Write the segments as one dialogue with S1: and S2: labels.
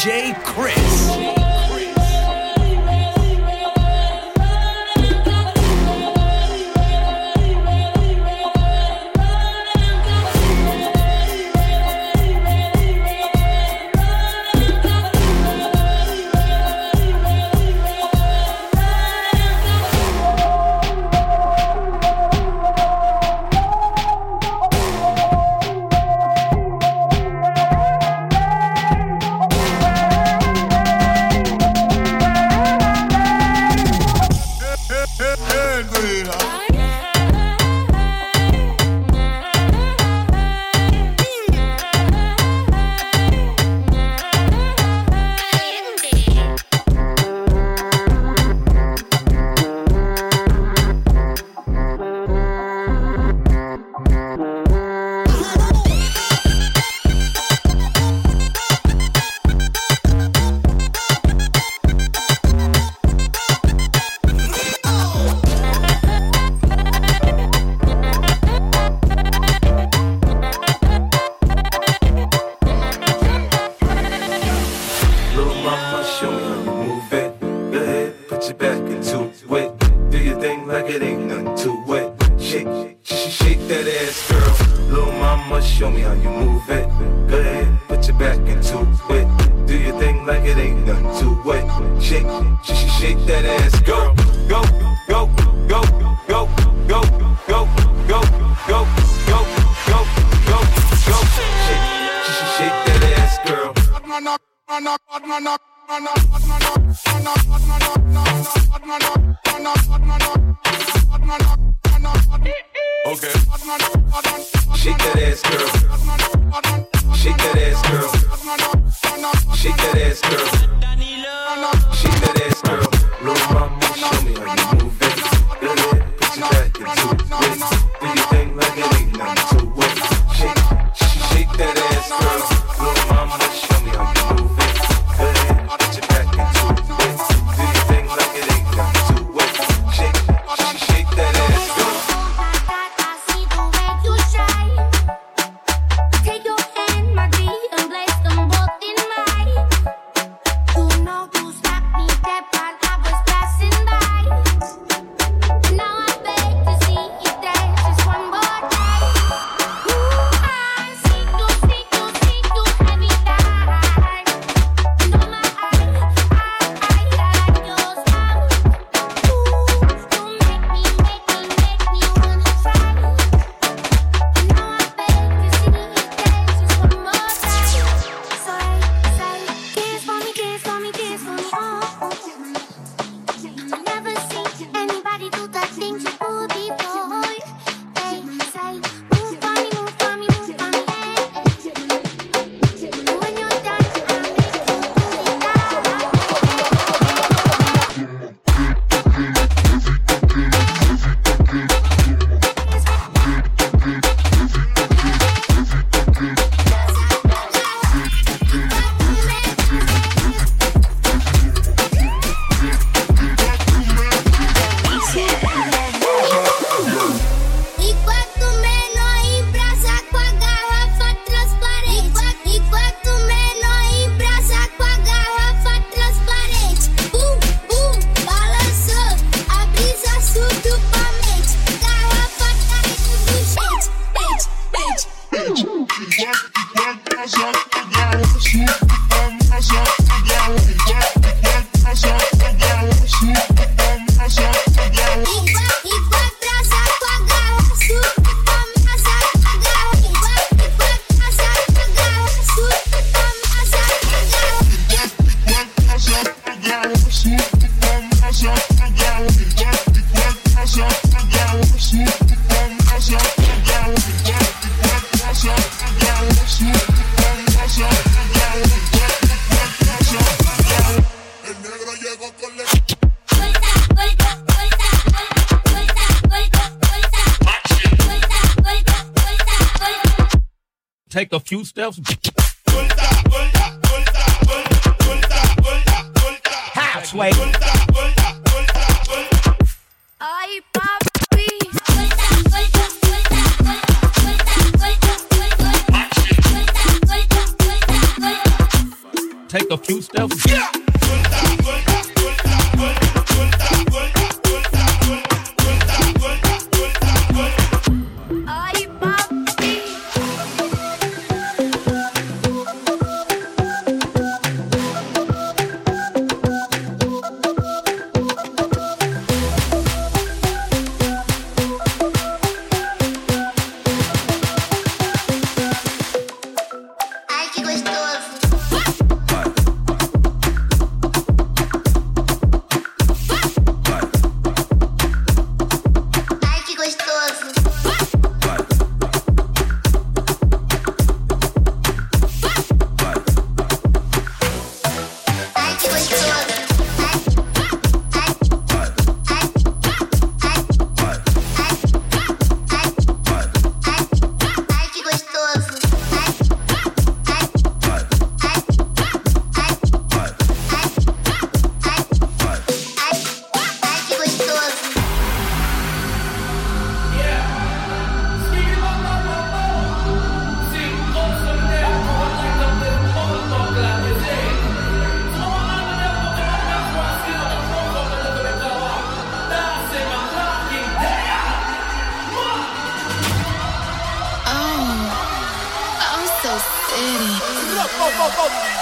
S1: DJ
S2: Krys. Like it ain't nothing to it. Shake, shake, shake that ass, girl. Little mama, show me how you move it. Go ahead, put your back into it. Do your thing like it ain't nothing to it. Shake, shake, shake that ass,
S1: Okay.
S2: Shake that ass, girl. Shake that ass, girl. Shake that ass, girl.
S3: Take a
S4: few steps. a few steps.
S5: Yeah. Pau, pau, pau, pau.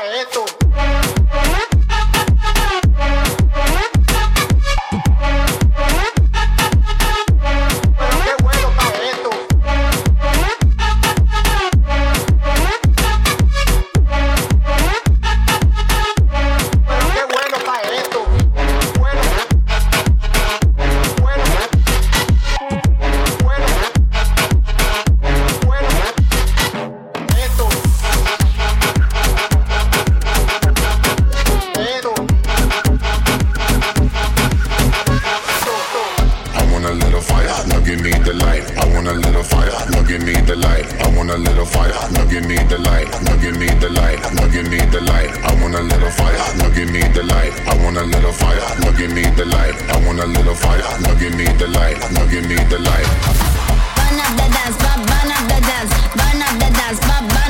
S5: Aeto. the light. I want a little fire. Now give me the light. I want a little fire. Now give me the light. Now give me the light.
S6: Burn up the dance, burn up the dance, burn up the dance, burn.